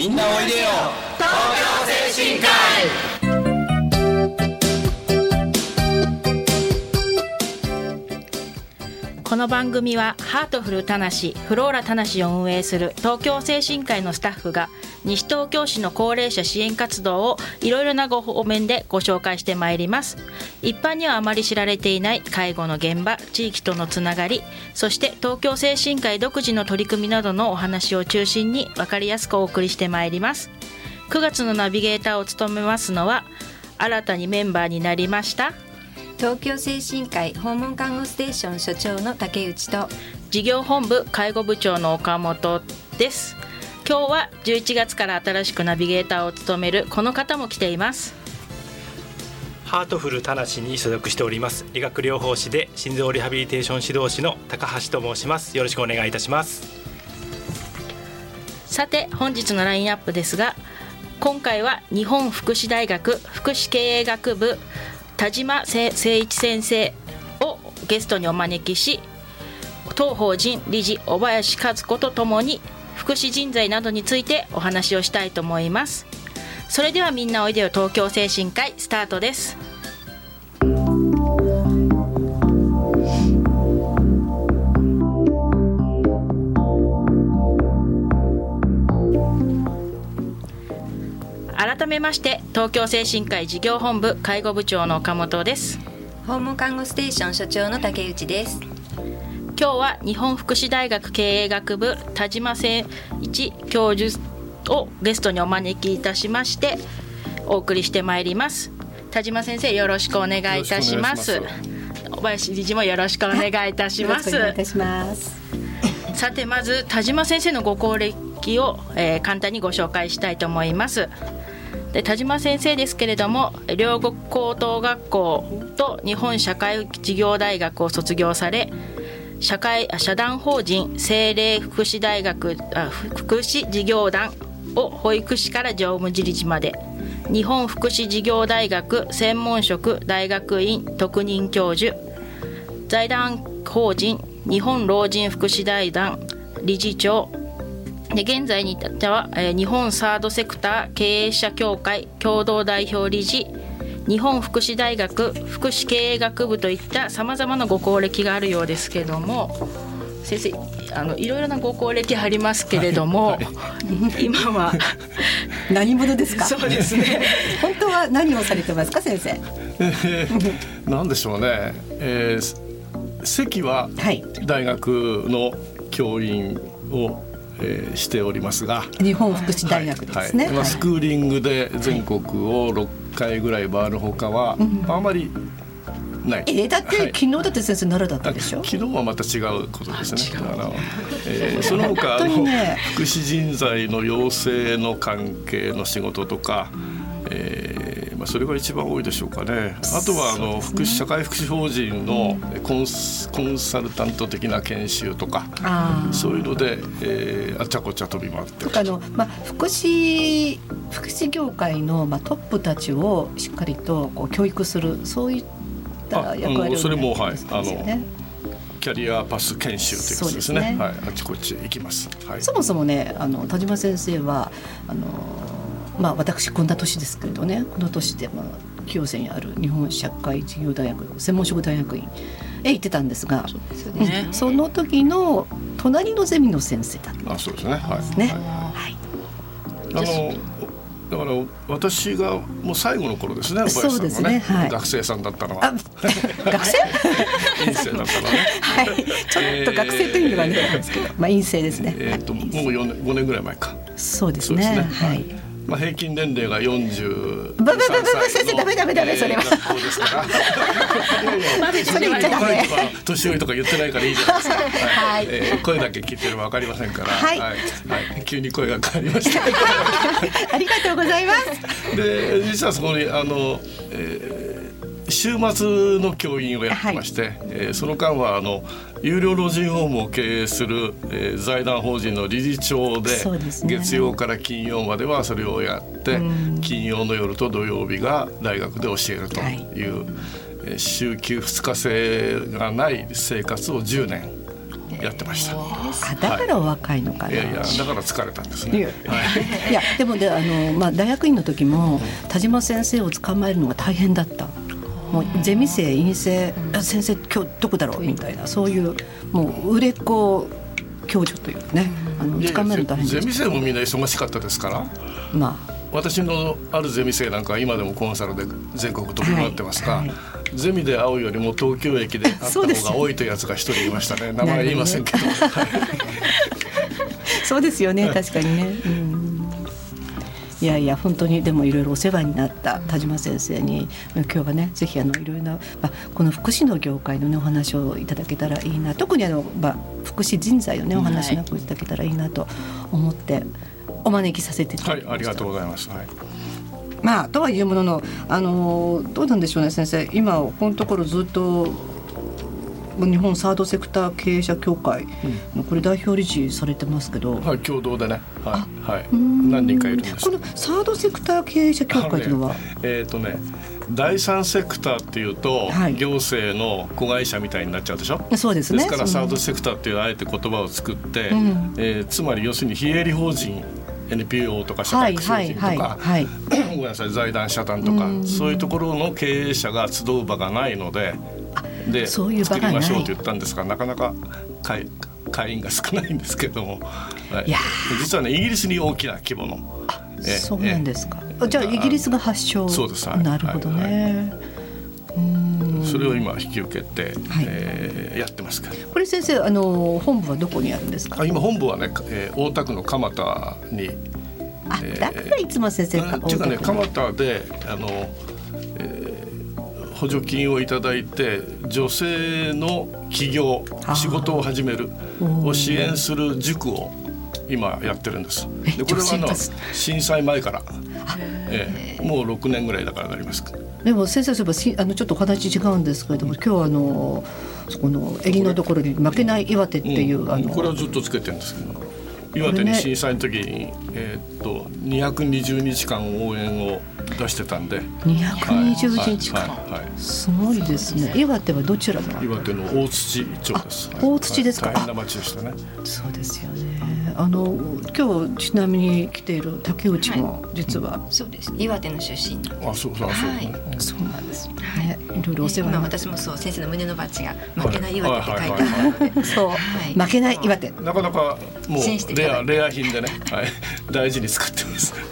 みんなおいでよ。東京精神科この番組はハートフルたなしフローラたなしを運営する東京精神科医のスタッフが西東京市の高齢者支援活動をいろいろなご方面でご紹介してまいります。一般にはあまり知られていない介護の現場地域とのつながりそして東京精神科医独自の取り組みなどのお話を中心に分かりやすくお送りしてまいります。9月のナビゲーターを務めますのは新たにメンバーになりました東京精神科医訪問看護ステーション所長の竹内と。事業本部介護部長の岡本です。今日は11月から新しくナビゲーターを務めるこの方も来ています。ハートフルたなしに所属しております。理学療法士で心臓リハビリテーション指導士の高橋と申します。よろしくお願いいたします。さて本日のラインアップですが今回は日本福祉大学福祉経営学部田島誠一先生をゲストにお招きし当法人理事小林和子とともに福祉人材などについてお話をしたいと思います。それではみんなおいでよ東京精神科医スタートです。改めまして東京精神科医事業本部介護部長の岡本です。訪問看護ステーション所長の竹内です。今日は日本福祉大学経営学部田島誠一教授をゲストにお招きいたしましてお送りしてまいります。田島先生よろしくお願いいたします。小林理事もよろしくお願いいたします。よろしくお願いいたします。さてまず田島先生のご功歴を、えー簡単にご紹介したいと思いますで田島先生ですけれども両国高等学校と日本社会事業大学を卒業され社会社団法人精霊福祉大学あ福祉事業団を保育士から常務自理事まで日本福祉事業大学専門職大学院特任教授財団法人日本老人福祉財団理事長で現在に至っては、えー日本サードセクター経営者協会共同代表理事日本福祉大学福祉経営学部といったさまざまなご功歴があるようですけども先生あのいろいろなご功歴ありますけれども、今は。何者ですか？そうですね。本当は何をされてますか、先生？なんでしょうね、えー席ははい。大学の教員を、えーしておりますが、日本福祉大学ですね。はいまあ、スクーリングで全国を6回ぐらい回るほかは、あまりない。えー、だって、はい昨日だって先生奈良だったでしょ？昨日はまた違うことですね。あのえーその他ね福祉人材の養成の関係の仕事とか、えーまあそれが一番多いでしょうかね。あとはあの福祉社会福祉法人のコンスコンサルタント的な研修とか、ああ。そういうので、えーあちゃこちゃ飛び回ってとかあのまあ福祉福祉業界のまあトップたちをしっかりとこう教育するそういったあ役割をうんそれもはいですよね。キャリアパス研修というやつですそうですね。ねはい、あちこち行きます。はい。そもそもねあの田島先生はあのまあ私こんな年ですけれどねこの年でまあ清瀬にある日本社会事業大学専門職大学院へ行ってたんですがそううんねその時の隣のゼミの先生だったんあそうですね。はい。ね。はいはいあのだから私がもう最後の頃ですね、小林さんそうですがねねはい学生さんだったのあは、学生？院生だったのはね。はいちょっと学生というのがねなんですけど、まあ陰性ですね。えっ、とはいもう四年五年ぐらい前か。そうですね。そうですね。はい。まあ平均年齢が四十ぶぶぶぶぶ先生ダメダメダメそれはそうですから。まずそれ言っちゃダメ。年寄りとか言ってないからいいじゃないですか。はいえー声だけ聞いてればわかりませんから。はいはい。急に声が変わりました。ありがとうございます。で実はそこにあの、えー週末の教員をやってまして、えーその間はあの有料老人ホームを経営する、えー財団法人の理事長でね。月曜から金曜まではそれをやって、うん。金曜の夜と土曜日が大学で教えるとはい。いう、えー週休2日制がない生活を10年やってました。あだからお若いのかな、いやいやだから疲れたんですいや。ね。い。やでもであの、まあ、大学院の時も田島先生を捕まえるのが大変だったもうゼミ生陰性あ先生今日どこだろう？みたいなそういうもう売れっ子教授というねあのいやい捕まえるの大変ゼミ生もみんな忙しかったですから。まあ。私のあるゼミ生なんかは今でもコンサルで全国飛び回ってますが、はい。はいゼミで会うよりも東京駅で会った方が 多いというやつが一人いましたね。名前言いませんけど。そうですよね確かにね。うんいやいや本当にでもいろいろお世話になった田島先生に今日はねぜひあのいろいろな、まあ、この福祉の業界のねお話をいただけたらいいな特にあの、まあ、福祉人材のねお話なんかをいただけたらいいなと思ってお招きさせていただきました。はいありがとうございます、はい、まあとはいうもののあのどうなんでしょうね先生。今このところずっと日本サードセクター経営者協会のこれ代表理事されてますけど、はい、共同でね、はい、はい、うん。何人かいるんです。このサードセクター経営者協会というのは、えっ、とね第三セクターっていうと、はい。行政の子会社みたいになっちゃうでしょ？そうですね。ですからサードセクターっていうあえて言葉を作って、うん。えーつまり要するに非営利法人 NPO とか社会福祉法人とか、はいはい。はいごめんなさい財団社団とか、うん。そういうところの経営者が集う場がないのででそういう場作りましょうと言ったんですがなかなか会会員が少ないんですけども、はい。いや実はねイギリスに大きな規模の。えーそうなんですか、えーじゃあイギリスが発祥。そうです。はい。なるほどね、うん。それを今引き受けて、はい。えーやってますから。これ先生あの本部はどこにあるんですか？あ今本部はね、えー大田区の蒲田に。あえーだからいつも先生がっていうかね蒲田であの、えー補助金をいただいて女性の起業仕事を始めるを支援する塾を今やってるんです。えでこれはあの震災前から、えーもう6年ぐらいだからなります。か。でも先生そういえばしあのちょっとお話違うんですけれども今日はあのそこの襟のところに負けない岩手っていう、うん。あの。これはずっとつけてるんですけど岩手に震災の時に、えーっと220日間応援を出してたんで。220日間、はいはいはいすごいですね。岩手はどちらの岩手の大槌町です。あ大槌ですか？はい大変な町でしたね。そうですよね。あの今日ちなみに来ている竹内も実は、そうです。岩手の出身。あ、そうそうそう。そうなんです。よねいろいろお世話に今なって。私もそう先生の胸のバッジが負けない岩手って書いてある。のでそう、はい。負けない岩手。なかなかもうレアレア品でね、はい、大事に使ってます。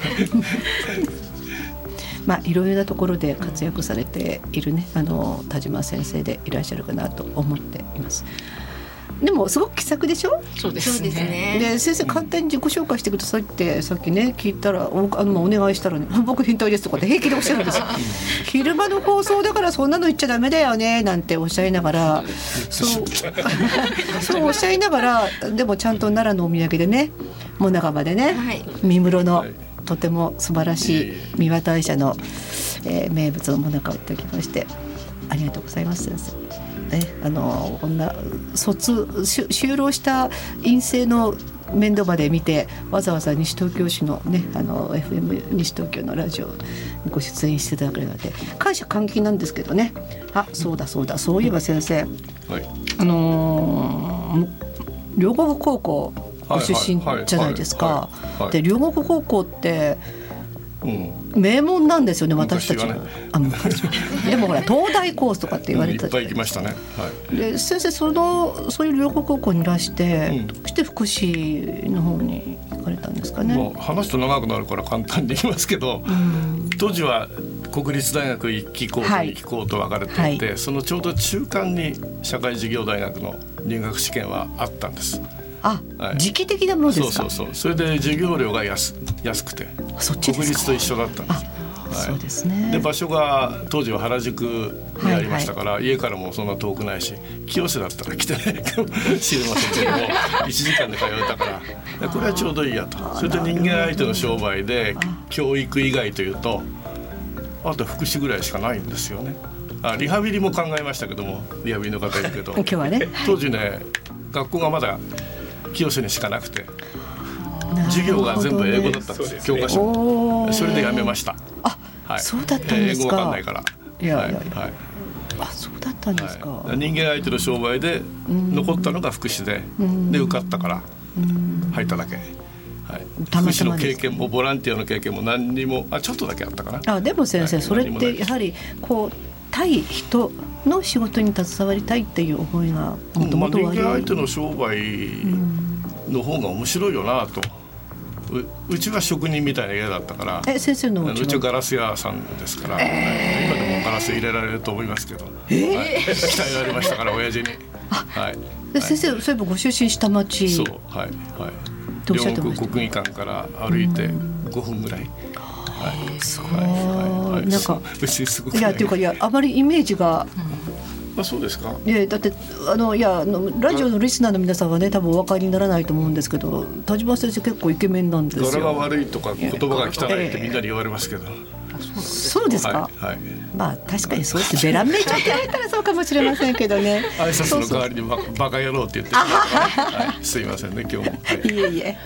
まあいろいろなところで活躍されているねあの田島先生でいらっしゃるかなと思っていますでもすごく気さくでしょ？そうでそうですね。で先生簡単に自己紹介してくださいってさっきね聞いたらおあのまあお願いしたらね「僕変態です」とかって平気でおっしゃるんですよ。昼間の放送だからそんなの言っちゃダメだよねなんておっしゃいながらそう そうおっしゃいながらでもちゃんと奈良のお土産でねもなかまでね、はい。三室のはい。とても素晴らしい三輪大社の、えー名物のもなかをいただきましてありがとうございます先生。ね、あのこんな卒し就労した陰性の面倒まで見てわざわざ西東京市のねあの FM 西東京のラジオにご出演していただくなんて感謝感激なんですけどねあそうだそうだそういえば先生はい。あのー両国高校ご出身じゃないですかで両国高校ってうん。名門なんですよね私たちは。ねあ でもほら東大コースとかって言われたいっぱい行きましたね。はい。で先生そのそういう両国高校にいらして、うん。どうして福祉の方に行かれたんですかね。もう話すと長くなるから簡単に言いますけど、うん。当時は国立大学一期校とはい。二期校と分かれていて、はそのちょうど中間に社会事業大学の入学試験はあったんです。あ、はい時期的なものですか？そうそうそう。それで授業料が安安くて、国立と一緒だったんです。あ、そうですね。で場所が当時は原宿にありましたから、家からもそんな遠くないし清瀬だったら来てないかもしれませんけど も1時間で通えたからでこれはちょうどいいやとそれで人間相手の商売で教育以外というとあと福祉ぐらいしかないんですよね。あリハビリも考えましたけどもリハビリの方いるけど今日はね。当時ね学校がまだ清瀬にしかなくて授業が全部英語だったんですよ教科書。それでやめました。あ、はい、そうだったんですか。英語わかんないから。いやはい。はい。あ、そうだったんですか、はい、人間相手の商売で残ったのが福祉で、で受かったから入っただけ。はい、福祉の経験もボランティアの経験も何にもあちょっとだけあったかな。あでも先生、はい。それってやはりこう対人の仕事に携わりたいっていう思いがもともとはあり間相手の商売の方が面白いよなと。ううちは職人みたいな家だったから。え先生のうちはガラス屋さんですから、はい。今でもガラス入れられると思いますけど、はい、鍛えられましたから親父に。はい。で先生そういえばご出身下町。そうはいはい。両国国技館から歩いて5分ぐらい。はい。すごい。はいはいはい。なんか 別にすごくい。やっていうかいやあまりイメージがあそうですか。いやだってあのいやあのラジオのリスナーの皆さんはね多分お分かりにならないと思うんですけど田島先生結構イケメンなんです柄がよ。悪いとか言葉が汚いってみんなに言われますけど。そうですか？はいはい。まあ確かにそうですべらんめえちゃんって言われたらそうかもしれませんけどね。挨拶の代わりにバカバカ野郎って言ってるはい、すいませんね今日も。はいいえいえ。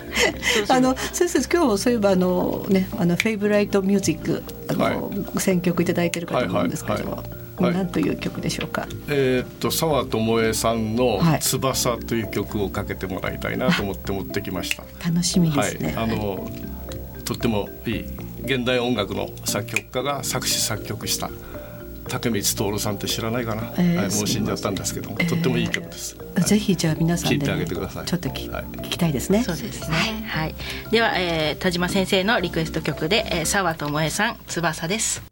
あの先生今日そういえばあのねあの favorite music あの、選曲いただいてるかと思うんですけど、はいはいはい何という曲でしょうか？えーっと沢智恵さんのはい「翼」という曲をかけてもらいたいなと思って持ってきました。楽しみではいすね。、あのとってもいい現代音楽の作曲家が作詞作曲した竹光徹さんって知らないかな、えーはい、もう死んじゃったんですけども、とってもいい曲です。ぜひじゃあ皆さんで、聞いてあげてくださいちょっとき、はい聞きたいですね。そうですね。はい。では、えー、田島先生のリクエスト曲で、えー、沢智恵さん翼です。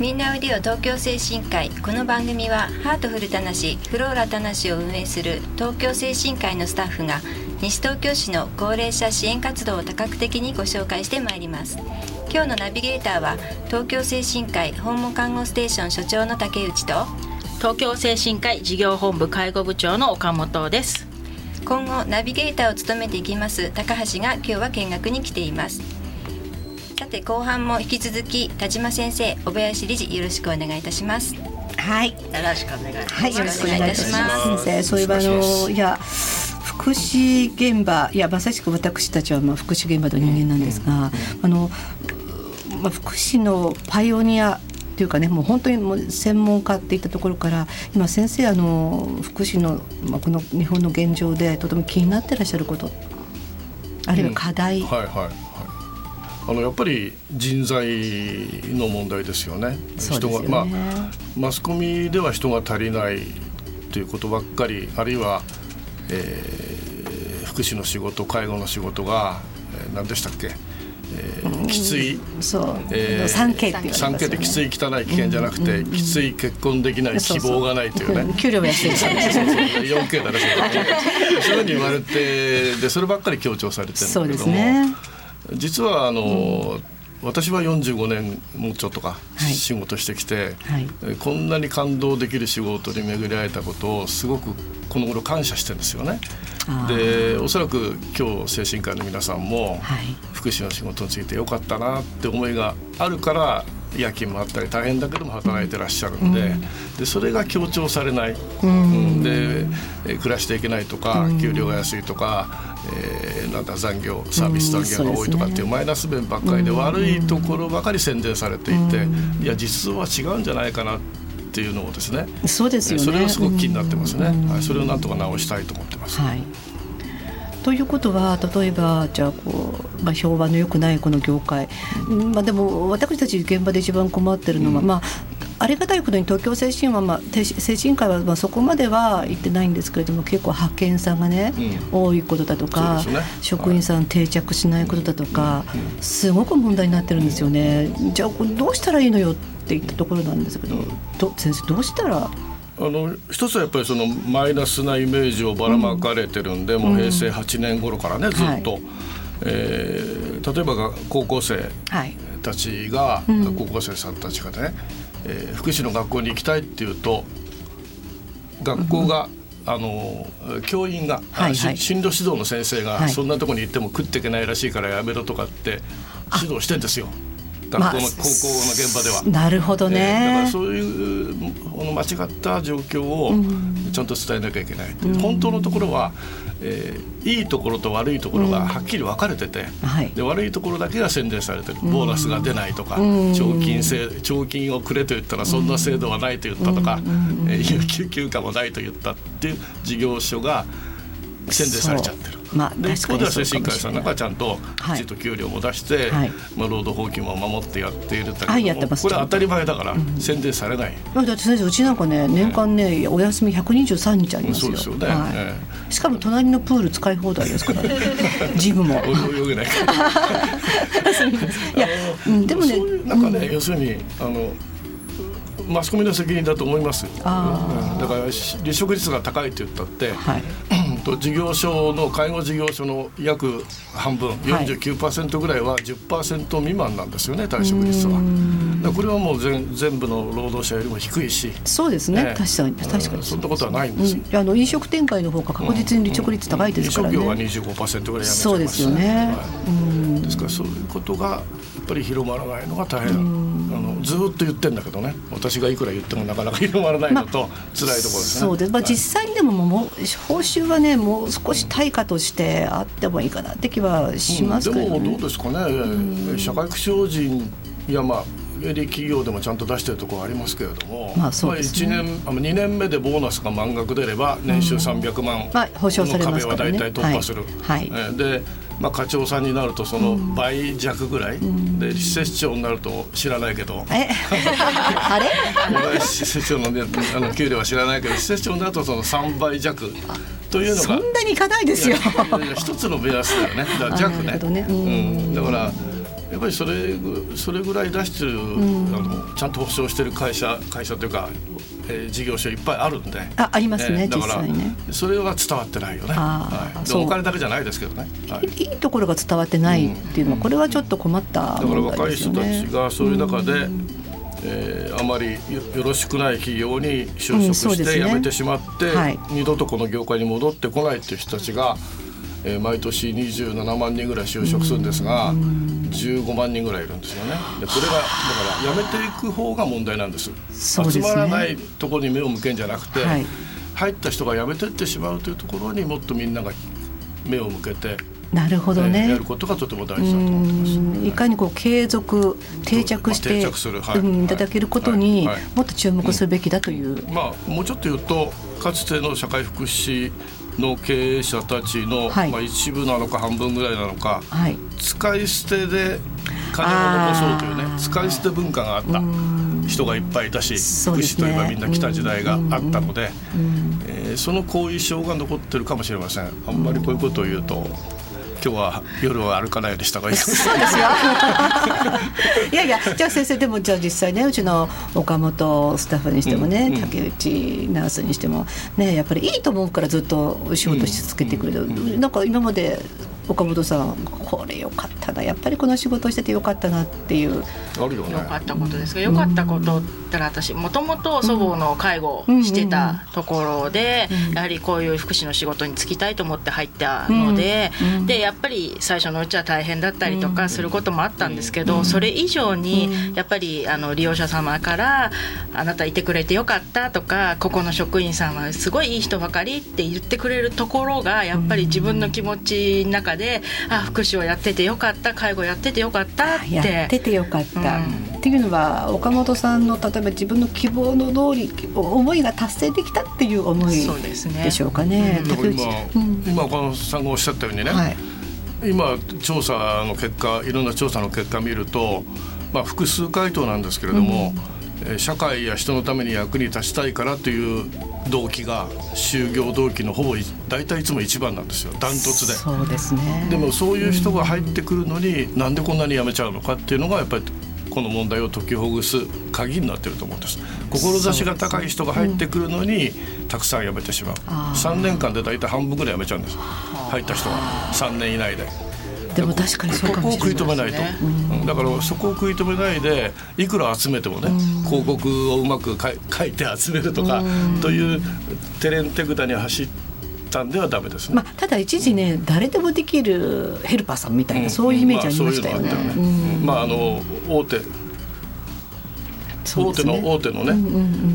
みんなおいでよ東京精神科医。この番組はハートフルたなしフローラたなしを運営する東京精神科医のスタッフが西東京市の高齢者支援活動を多角的にご紹介してまいります。今日のナビゲーターは東京精神科医訪問看護ステーション所長の竹内と東京精神科医事業本部介護部長の岡本です。今後ナビゲーターを務めていきます高橋が今日は見学に来ていますさて後半も引き続き田島先生小林理事よろしくお願いいたしますはい。よろしくお願いします。はい、よろしくお願いいたします。先生、そういえばあのいや福祉現場いやまさしく私たちはまあ福祉現場の人間なんですが、あのまあ福祉のパイオニアっていうかねもう本当にもう専門家っていったところから今先生あの福祉のまあこの日本の現状でとても気になってらっしゃることあるいは課題、はいはいはい。あのやっぱり人材の問題ですよね。ね。人がまあマスコミでは人が足りないということばっかりあるいは、えー福祉の仕事介護の仕事が、えー何でしたっけ、えーきつい。そう、えー 3K って産経ってきつい汚い危険じゃなくて、きつい結婚できない希望がないというね。ん。給料も安いしそうそう 4K だね そういうふうに言われてでそればっかり強調されてるんだそうでけども、すね実はあの、私は45年もうちょっとかはい。仕事してきて、はい。えこんなに感動できる仕事に巡り会えたことをすごくこの頃感謝してるんですよね。でおそらく今日精神科医の皆さんもはい。福祉の仕事についてよかったなって思いがあるから夜勤もあったり大変だけども働いてらっしゃるんで,、でそれが強調されない、うん。でえー暮らしていけないとか、給料が安いとか、えーなんだ残業サービス残業が多いとかっていうマイナス面ばっかりで悪いところばかり宣伝されていて、いや実は違うんじゃないかなっていうのをですねそうですよね。それをすごく気になってますね、はい、それをなんとか直したいと思ってます。はい。ということは例えばじゃあこう、まあ、評判の良くないこの業界、うんまあ、でも私たち現場で一番困ってるのは、まあありがたいことに東京精神は、まあ、て精神科医はまあそこまでは行ってないんですけれども結構派遣さんがね、多いことだとか、ね。職員さん定着しないことだとか、すごく問題になってるんですよね。じゃあどうしたらいいのよって言ったところなんですけど、ど先生どうしたらあの一つはやっぱりそのマイナスなイメージをばらまかれてるんで、もう平成8年頃からねずっと、はえー例えばが高校生はい。たちが、高校生さんたちがね、えー福祉の学校に行きたいっていうと学校が、あの教員が、あはいはい。し進路指導の先生が、はい。そんなとこに行っても食っていけないらしいからやめろとかって指導してんですよ。学校の、まあ、高校の現場では。なるほどね、えー、だからそういうこの間違った状況をちゃんと伝えなきゃいけない、う。ん、本当のところは、えー、いいところと悪いところがはっきり分かれてて、うんはい、で悪いところだけが宣伝されてる。ボーナスが出ないとか、うん、賞金制賞金をくれと言ったらそんな制度はないと言ったとか、うん。え 有給休暇もないと言ったっていう事業所が宣伝されちゃってる。まあ、で一方では精神科医さんなんかちゃんときちんと給料も出して、はい、まあ、労働法規も守ってやっているんだけど、はい、やってます。これは当たり前だから、宣伝されない。だって先生うちなんかね年間ね、お休み123日ありますよ。そうですよね、はい。ええ、しかも隣のプール使い放題ですから ジムも。泳げないから。いや、うん、でもねなんかね、要するにあのマスコミの責任だと思います。だから離職率が高いと言ったって、はい、事業所の介護事業所の約半分49%ぐらいは10%未満なんですよね退職率は。これはもう全全部の労働者よりも低いし。そうですね、ね、確かに確かに。そんなことはないんです。よ、うん、あの飲食店会の方が確実に離職率高いですからね、うんうん、飲食業は25%ぐらいそうですよね、はい、ですからそういうことがやっぱり広まらないのが大変。あのずっと言ってんだけどね。私がいくら言ってもなかなか広まらないのと、まあ、辛いところですね。そうです、まあ、実際にでももう報酬はねもう少し対価としてあってもいいかなって気はしますけど、ね。うん、でもどうですかね、社会福祉法人やまあ営利企業でもちゃんと出してるところありますけれども、まあそうね、まあ、1年あ2年目でボーナスが満額出れば年収300万の壁は大体突破する。はい、はい、でまあ、課長さんになるとその倍弱ぐらい、うん、で施設長になると知らないけど。え？あれ？施設長の,、ね、あの給料は知らないけど施設長になるとその3倍弱というのがそんなにいかないですよ。一つの目安だよね。だから弱ね、ね、うん、だからやっぱりそれそれぐらい出してる、うん、あのちゃんと保証してる会社会社というか、えー、事業所いっぱいあるんで。あありますね、えー、だからね。それは伝わってないよね、はい、お金だけじゃないですけどね、はい、いいところが伝わってないっていうのは、これはちょっと困った、ね、だから若い人たちがそういう中で、うん、えー、あまりよろしくない企業に就職して辞めてしまって、うんねはい、二度とこの業界に戻ってこないっていう人たちが、えー、毎年27万人ぐらい就職するんですが、15万人ぐらいいるんですよね。でこれがだからやめていく方が問題なんです、ね、集まらないところに目を向けんじゃなくて、はい、入った人が辞めていってしまうというところにもっとみんなが目を向けてなるほどね、やることがとても大事だと思ってます、いかにこう継続定着して、はい、いただけることに、もっと注目するべきだという、うん、まあもうちょっと言うとかつての社会福祉の経営者たちの、はい、まあ、一部なのか半分ぐらいなのか、はい、使い捨てで金を残そうというね使い捨て文化があった人がいっぱいいたし、福祉といえばみんな来た時代があったので、えー、その後遺症が残ってるかもしれません。あんまりこういうことを言うと今日は夜は歩かないようにした方がいいそうですよ。いやいやじゃあ先生でもじゃあ実際ねうちの岡本スタッフにしてもね、うん、竹内ナースにしてもねやっぱりいいと思うからずっと仕事し続けてくれる、うん、なんか今まで岡本さんこれよかったな。やっぱりこの仕事しててよかったなっていう。あるよ、ね、よかったことですがよかったことったら私もともと祖母の介護をしてたところで、やはりこういう福祉の仕事に就きたいと思って入ったので、でやっぱり最初のうちは大変だったりとかすることもあったんですけど、それ以上にやっぱりあの利用者様から「あなたいてくれてよかった」とか「ここの職員さんはすごいいい人ばかり」って言ってくれるところがやっぱり自分の気持ちの中で「あ福祉をやっててよかった介護やっててよかった」って。やっててよかった、っていうのは岡本さんの例えば自分の希望の通り思いが達成できたっていう思いでしょうかね。ねうん、今、うん、今岡本さんがおっしゃったようにね、はい、今調査の結果いろんな調査の結果見ると、まあ、複数回答なんですけれども、うん、社会や人のために役に立ちたいからという動機が就業動機のほぼ大体いつも一番なんですよ。ダントツで。そうですね。でもそういう人が入ってくるのに、うん、なんでこんなに辞めちゃうのかっていうのがやっぱりこの問題を解きほぐす鍵になってると思うんです。志が高い人が入ってくるのに、たくさん辞めてしまう。3年間で大体半分ぐらい辞めちゃうんです。入った人は。3年以内で。でも確かにそうかもしれない、ね、ここを食い止めないと、うん、だからそこを食い止めないでいくら集めてもね、広告をうまく 書いて集めるとか、という手練手札に走って単ではダメですね。まあ、ただ一時ね、誰でもできるヘルパーさんみたいな、そういうイメージありましたよね。まああの大手大手の大手のね、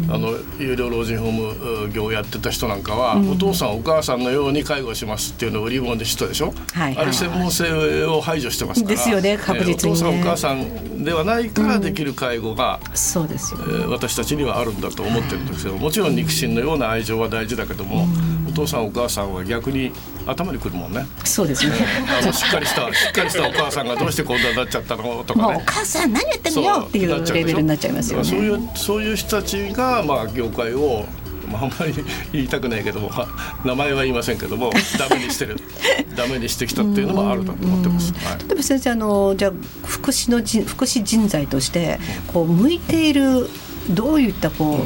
あの有料老人ホーム業をやってた人なんかは、お父さんお母さんのように介護しますっていうのを売り物でしたでしょ、はい。あれ専門性を排除してますから。ですよね確実に、お父さんお母さんではないからできる介護が、そうですよ、え私たちにはあるんだと思ってるんですけどもちろん肉親のような愛情は大事だけども、お父さんお母さんは逆に頭にくるもんね。そうですね。あのしっかりしたしっかりしたお母さんがどうしてこんなになっちゃったの？とかね。お母さん何やってんのよ？っていうレベルになっちゃいますよね。そういうそういう人たちがまあ業界をまあ、あんまり言いたくないけども名前は言いませんけどもダメにしてる。ダメにしてきたっていうのもあると思ってます。はい、例えば先生あのじゃあ福祉のじ福祉人材としてこう向いているどういったこ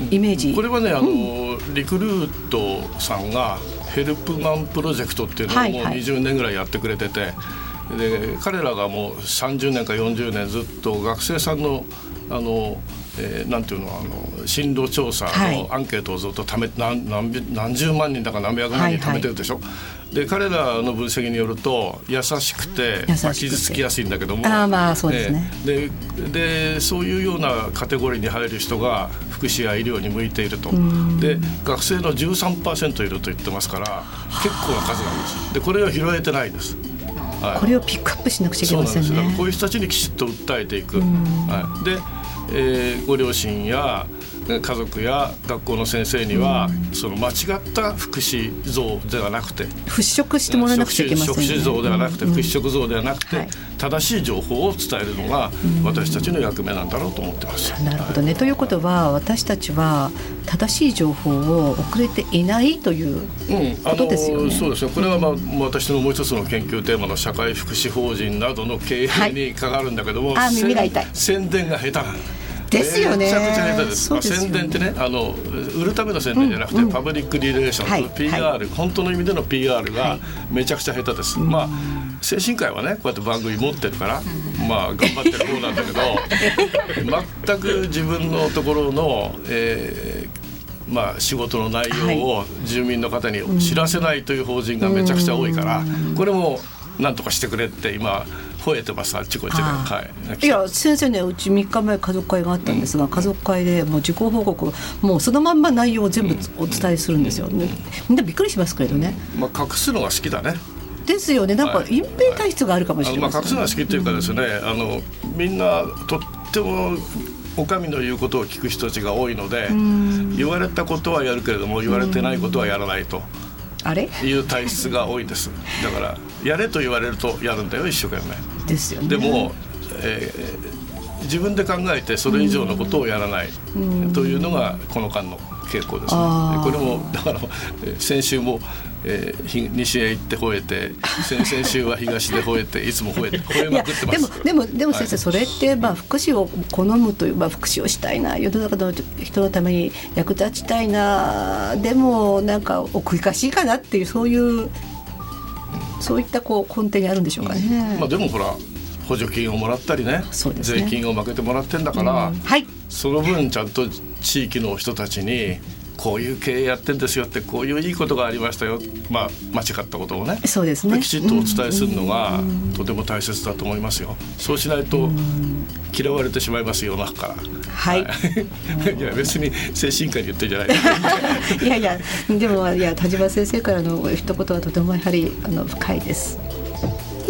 う、うん、イメージ？これはねあの、うん、リクルートさんがヘルプマンプロジェクトっていうのをもう20年ぐらいやってくれてて、はいはい、で彼らがもう30年か40年ずっと学生さんのあのえー、なんていうのあの進路調査のアンケートをずっとため、はい、何何何十万人だか何百万人貯めてるでしょ、はいはい、で彼らの分析によると優しくてまあ、傷つきやすいんだけどもあまあそうですね、えー、ででそういうようなカテゴリーに入る人が福祉や医療に向いていると。で学生の13%いると言ってますから結構な数なんです。でこれは拾えてないです。はい、これをピックアップしなくちゃいけませんね。こういう人たちにきちっと訴えていく。はい、でえー、ご両親や家族や学校の先生には、その間違った福祉像ではなくて払拭してもらわなくちゃいけません、ね、福祉像ではなくて、払拭像ではなくて、正しい情報を伝えるのが私たちの役目なんだろうと思ってます。なるほどね、ということは私たちは正しい情報を遅れていないということですよね。うん、そうですね。これは、まあ、私のもう一つの研究テーマの社会福祉法人などの経営にかかるんだけども、はい、あ耳が痛い宣伝が下手なんですよね。めちゃくちゃ下手です。まあ、宣伝ってね、あの売るための宣伝じゃなくて、うん、パブリックリレーション、はい、PR、はい、本当の意味での PR がめちゃくちゃ下手です。はい、まあ精神科医はねこうやって番組持ってるから、まあ頑張ってる方なんだけど、全く自分のところの、えー、まあ、仕事の内容を住民の方に知らせないという法人がめちゃくちゃ多いから、これもなんとかしてくれって今吠えてますあっちこっちで、はい、いや先生ねうち3日前家族会があったんですが、うん、家族会でもう自己報告もうそのまんま内容を全部お伝えするんですよ、うん、みんなびっくりしますけれどね、まあ、隠すのが好きだね。ですよね。なんか隠蔽体質があるかもしれない、ね、まあ、隠すのが好きっていうかですね、あのみんなとってもお上の言うことを聞く人たちが多いので言われたことはやるけれども言われてないことはやらないと。あれ？いう体質が多いです。だからやれと言われるとやるんだよ一生懸命ですよね。でも、えー、自分で考えてそれ以上のことをやらない。というのがこの間の傾向ですね。これもだから先週もえー、西へ行って吠えて先 々週は東で吠えていつも吠えて吠えまくってます。でもでもでも先生、はい、それってまあ福祉を好むという、まあ、福祉をしたいな世の中の人のために役立ちたいなでもなんか奥ゆかしいかなっていうそういうそういったこう根底にあるんでしょうかね。うん、まあ、でもほら補助金をもらったりね、ね、税金を負けてもらってんだから、うん、はい、その分ちゃんと地域の人たちにこういう経営やってんですよってこういういいことがありましたよ、まあ、間違ったことをねそうですねきちっとお伝えするのがとても大切だと思いますよ。そうしないと嫌われてしまいます世の中から。はい。いや別に精神科に言ってんじゃない。いやいやでもいや田島先生からの一言はとてもやはりあの深いです。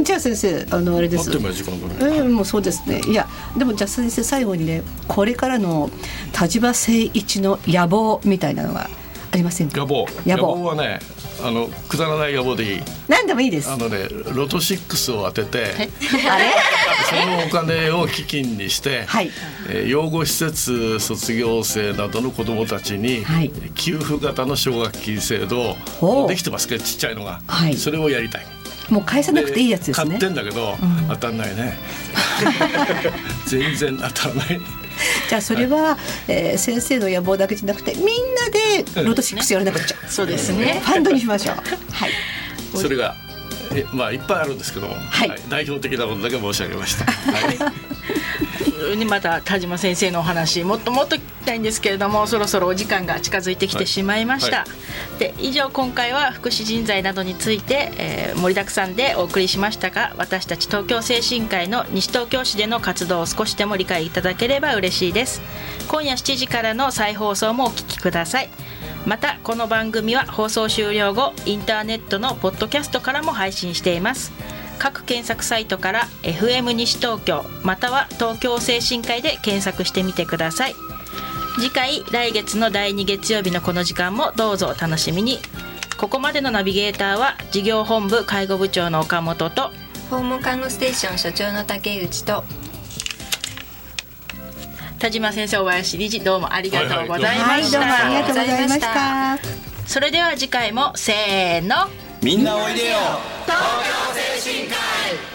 じゃあ先生あのあれです。あっう間時間だね。えー、もうそうですね。いやでもじゃあ先生最後にねこれからの田島誠一の野望みたいなのはありませんか？野望。野望はねあのくだらない野望でいい。何でもいいです。あのねロト6を当てて、あれ？そのお金を基金にして、はい、えー、養護施設卒業生などの子どもたちに、はい、給付型の奨学金制度できてますけどちっちゃいのが、はい、それをやりたい。もう返さなくていいやつですね。買ってんだけど、うん、当たんないね。全然当たらない。じゃあそれは、えー、先生の野望だけじゃなくてみんなでロト6やらなくちゃ、そうですね。ファンドにしましょう。はい。それがえまあいっぱいあるんですけども、はい、はい、代表的なことだけ申し上げました、はい、また田島先生のお話もっともっときたいんですけれどもそろそろお時間が近づいてきてしまいました、はい。で以上今回は福祉人材などについて、えー盛りだくさんでお送りしましたが私たち東京精神科医の西東京市での活動を少しでも理解いただければ嬉しいです。今夜7時からの再放送もお聞きください。またこの番組は放送終了後インターネットのポッドキャストからも配信しています。各検索サイトから FM 西東京または東京精神科医で検索してみてください次回来月の第2月曜日のこの時間もどうぞお楽しみに。ここまでのナビゲーターは事業本部介護部長の岡本と訪問看護ステーション所長の竹内と。田島先生小林理事どうもありがとうございはい、ました、どうもありがとうございました。それでは次回もせーの。みんなおいでよ。東京精神科医